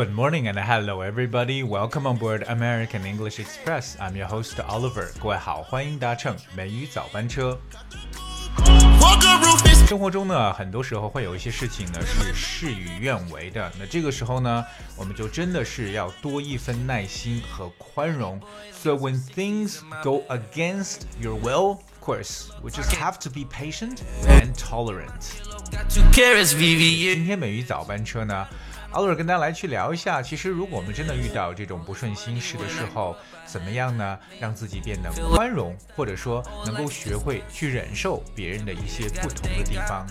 Good morning and hello everybody. Welcome on board American English Express. I'm your host Oliver. 各位好，欢迎搭乘美语早班车。 Walk a roof is 生活中呢，很多时候会有一些事情呢是事与愿违的。那这个时候呢，我们就真的是要多一份耐心和宽容。So when things go against your will, of course, we just have to be patient and tolerant. two carrots, VVS. 今天美语早班车呢， 奥尔跟大家来去聊一下，其实如果我们真的遇到这种不顺心事的时候，怎么样呢？让自己变得宽容，或者说能够学会去忍受别人的一些不同的地方。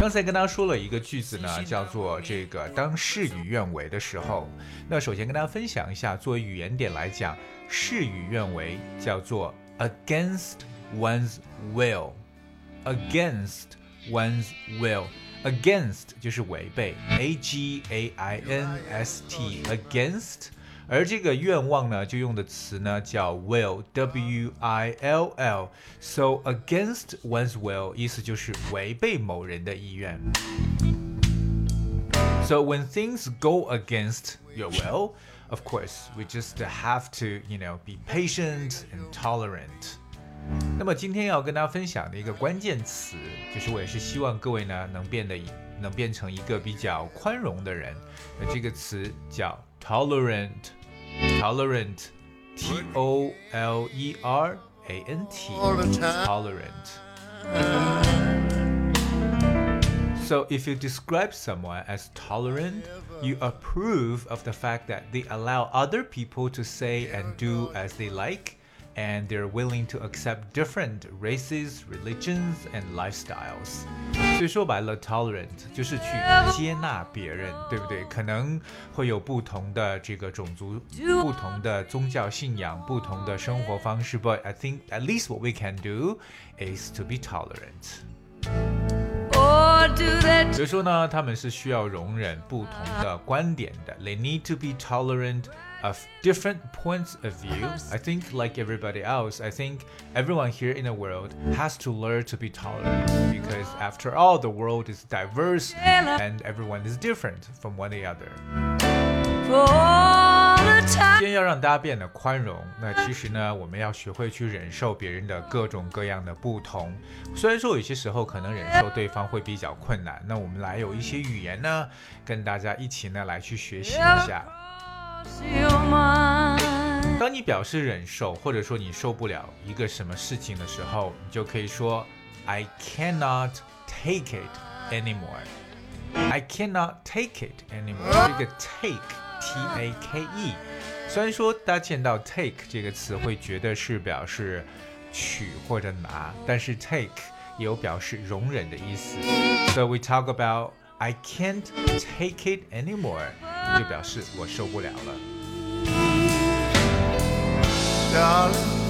刚才跟大家说了一个句子呢，叫做这个当事与愿违的时候。那首先跟大家分享一下，作为语言点来讲，事与愿违叫做 against one's will。against one's will。against 就是违背，a g a i n s t against，而这个愿望呢，就用的词呢叫 will，w i l l。So against one's will 意思就是违背某人的意愿。So when things go against your will, of course, we just have to, you know, be patient and tolerant. 那么今天要跟大家分享的一个关键词，就是我也是希望各位呢能变得能变成一个比较宽容的人。那这个词叫 tolerant，tolerant，t o l e r a n t，tolerant。So if you describe someone as tolerant, you approve of the fact that they allow other people to say and do as they like, and they're willing to accept different races, religions, and lifestyles. 所以说白了，tolerant 就是去接纳别人，对不对？可能会有不同的这个种族、不同的宗教信仰、不同的生活方式，but I think at least what we can do is to be tolerant. 所以说呢，他们是需要容忍不同的观点的。They need to be tolerant of different points of view. I think, like everybody else, I think everyone here in the world has to learn to be tolerant because, after all, the world is diverse and everyone is different from one another. 今天要让大家变得宽容，那其实呢，我们要学会去忍受别人的各种各样的不同。虽然说有些时候可能忍受对方会比较困难，那我们来有一些语言呢，跟大家一起呢来去学习一下。 当你表示忍受，或者说你受不了一个什么事情的时候，你就可以说 I cannot take it anymore. I cannot take it anymore. 这个 take T A K E，虽然说大家见到 take 这个词会觉得是表示取或者拿，但是 take 也有表示容忍的意思。So we talk about I can't take it anymore， 就表示我受不了了。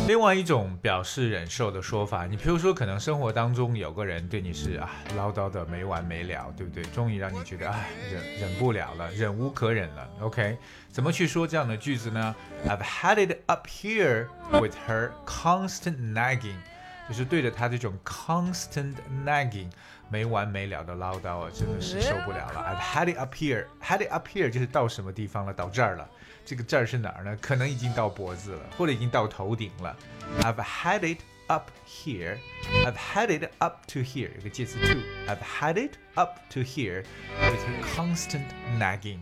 另外一种表示忍受的说法，你比如说，可能生活当中有个人对你是啊唠叨的没完没了，对不对？终于让你觉得哎忍忍不了了，忍无可忍了。OK，怎么去说这样的句子呢？I've had it up here with her constant nagging，就是对着她这种 constant nagging 没完没了的唠叨啊，真的是受不了了。I've had it up here，had it up here 就是到什么地方了？到这儿了。这个这儿是哪儿呢？可能已经到脖子了，或者已经到头顶了。I've had it up here. I've had it up to here. 有个介词 to. I've had it up to here with her constant nagging.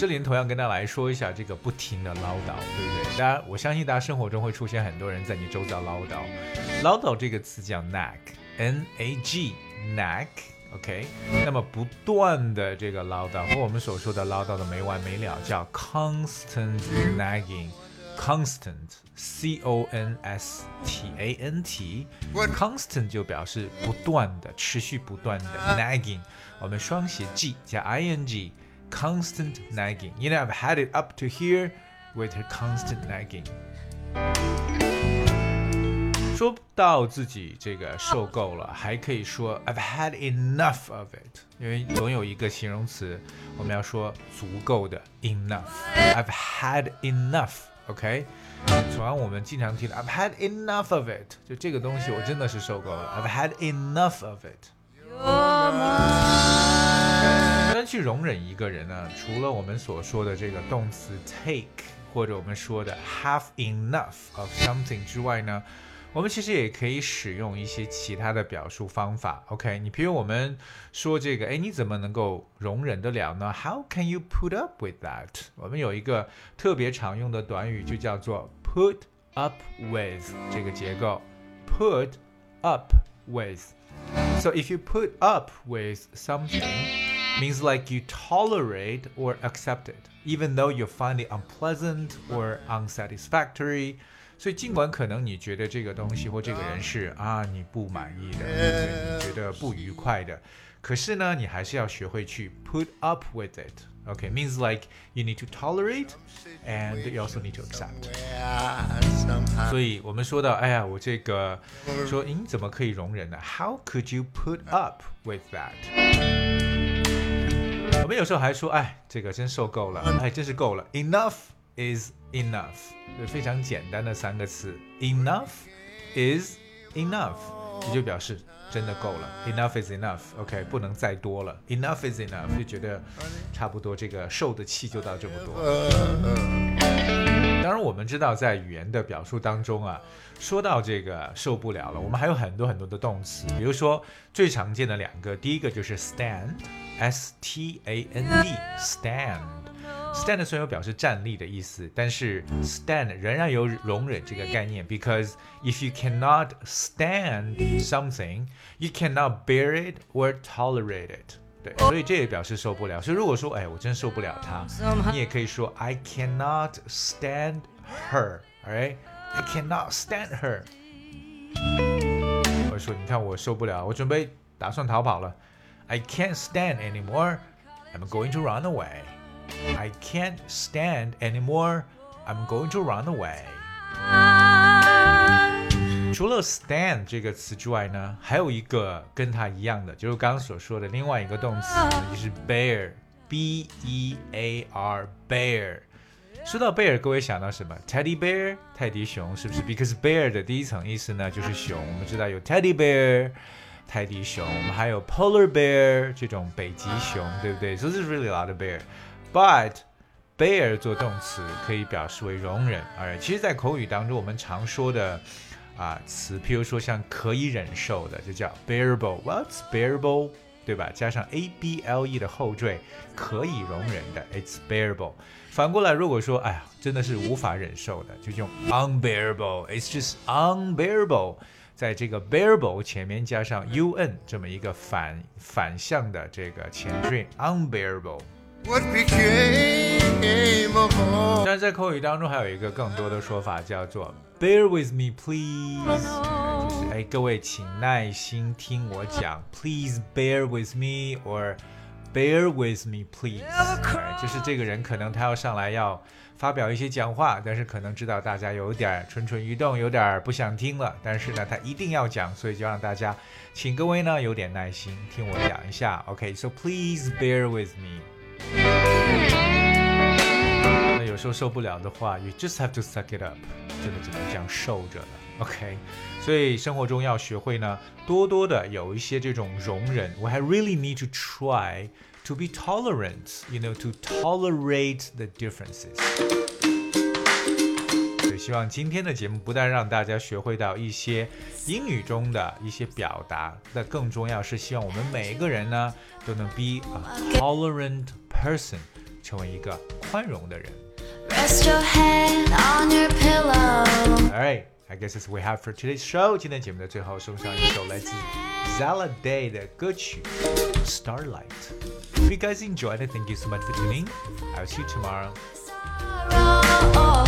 这里同样跟大家来说一下这个不停的唠叨，对不对？大家，我相信大家生活中会出现很多人在你周遭唠叨。唠叨这个词叫 nag，n a g，nag。OK，那么不断的这个唠叨，和我们所说的唠叨的没完没了，叫 constant nagging，constant，c o n s t a n t，constant 就表示不断的、持续不断的 nagging，我们双写 g 加 i n g，constant nagging。You know I've had it up to here with her constant nagging。说到自己这个受够了，还可以说 I've had enough of it，因为总有一个形容词，我们要说足够的 enough。I've had enough OK，同样我们经常听的 I've had enough of it，就这个东西我真的是受够了。I've had enough of it。 去容忍一个人呢，除了我们所说的这个动词 take，或者我们说的 have enough of something 之外呢？我们其实也可以使用一些其他的表述方法，OK？你比如我们说这个，哎，你怎么能够容忍得了呢？How can you put up with that？我们有一个特别常用的短语，就叫做 put up with 这个结构，put up with。So if you put up with something, means like you tolerate or accept it, even though you find it unpleasant or unsatisfactory. 所以，尽管可能你觉得这个东西或这个人是啊你不满意的，你觉得不愉快的，可是呢，你还是要学会去 put up with it。Okay, means like you need to tolerate and you also need to accept. 所以我们说到，哎呀，我这个说，你怎么可以容忍呢？How could you put up with that？ 我们有时候还说，哎，这个真受够了，哎，真是够了，enough。is enough，就非常简单的三个词，enough is enough，也就表示真的够了，enough is enough，OK，不能再多了，enough is enough，就觉得差不多这个受的气就到这么多。当然，我们知道在语言的表述当中啊，说到这个受不了了，我们还有很多很多的动词，比如说最常见的两个，第一个就是 stand，s t a n d，stand。Stand 虽然有表示站立的意思，但是 stand 仍然有容忍这个概念，because if you cannot stand something, you cannot bear it or tolerate it。对，所以这也表示受不了。所以如果说，哎，我真受不了他，你也可以说 I cannot stand her。Alright，I cannot stand her。或者说，你看我受不了，我准备打算逃跑了。 I can't stand anymore. I'm going to run away. I can't stand anymore. I'm going to run away. 除了 stand 这个词之外呢，还有一个跟它一样的，就是刚刚所说的另外一个动词，就是 bear，b e a r bear。说到 bear，各位想到什么？Teddy bear，泰迪熊，是不是？Because bear 的第一层意思呢，就是熊。我们知道有 teddy bear， 泰迪熊，我们还有 polar bear 这种北极熊，对不对？So this is really a lot of bear。But bear 做动词可以表示为容忍，而其实，在口语当中，我们常说的啊词，譬如说像可以忍受的，就叫 bearable。What's bearable？对吧？加上 a b l e 的后缀，可以容忍的，it's bearable。反过来，如果说哎呀，真的是无法忍受的，就用 unbearable。It's just unbearable。在这个 bearable 前面加上 un 这么一个反反向的这个前缀，unbearable。但是在口语当中还有一个更多的说法叫做 Bear with me, please，就是哎，各位请耐心听我讲，Please bear with me or bear with me, please。哎，就是这个人可能他要上来要发表一些讲话，但是可能知道大家有点蠢蠢欲动，有点不想听了，但是呢他一定要讲，所以就让大家请各位呢有点耐心听我讲一下。OK，so please bear with me。有时候受不了的话，you just have to suck it up，真的只能这样受着了。OK，所以生活中要学会呢，多多的有一些这种容忍。We really need to try to be tolerant, you know, to tolerate the differences. 希望今天的节目不但让大家学会到一些英语中的一些表达，那更重要是希望我们每一个人呢都能 be a tolerant person，成为一个宽容的人。Rest your head on your pillow. Alright, I guess that's we have for today's show. 今天节目的最后送上一首来自 Zella Day 的歌曲《Starlight》。If you guys enjoyed it, thank you so much for tuning. I'll see you tomorrow. Oh,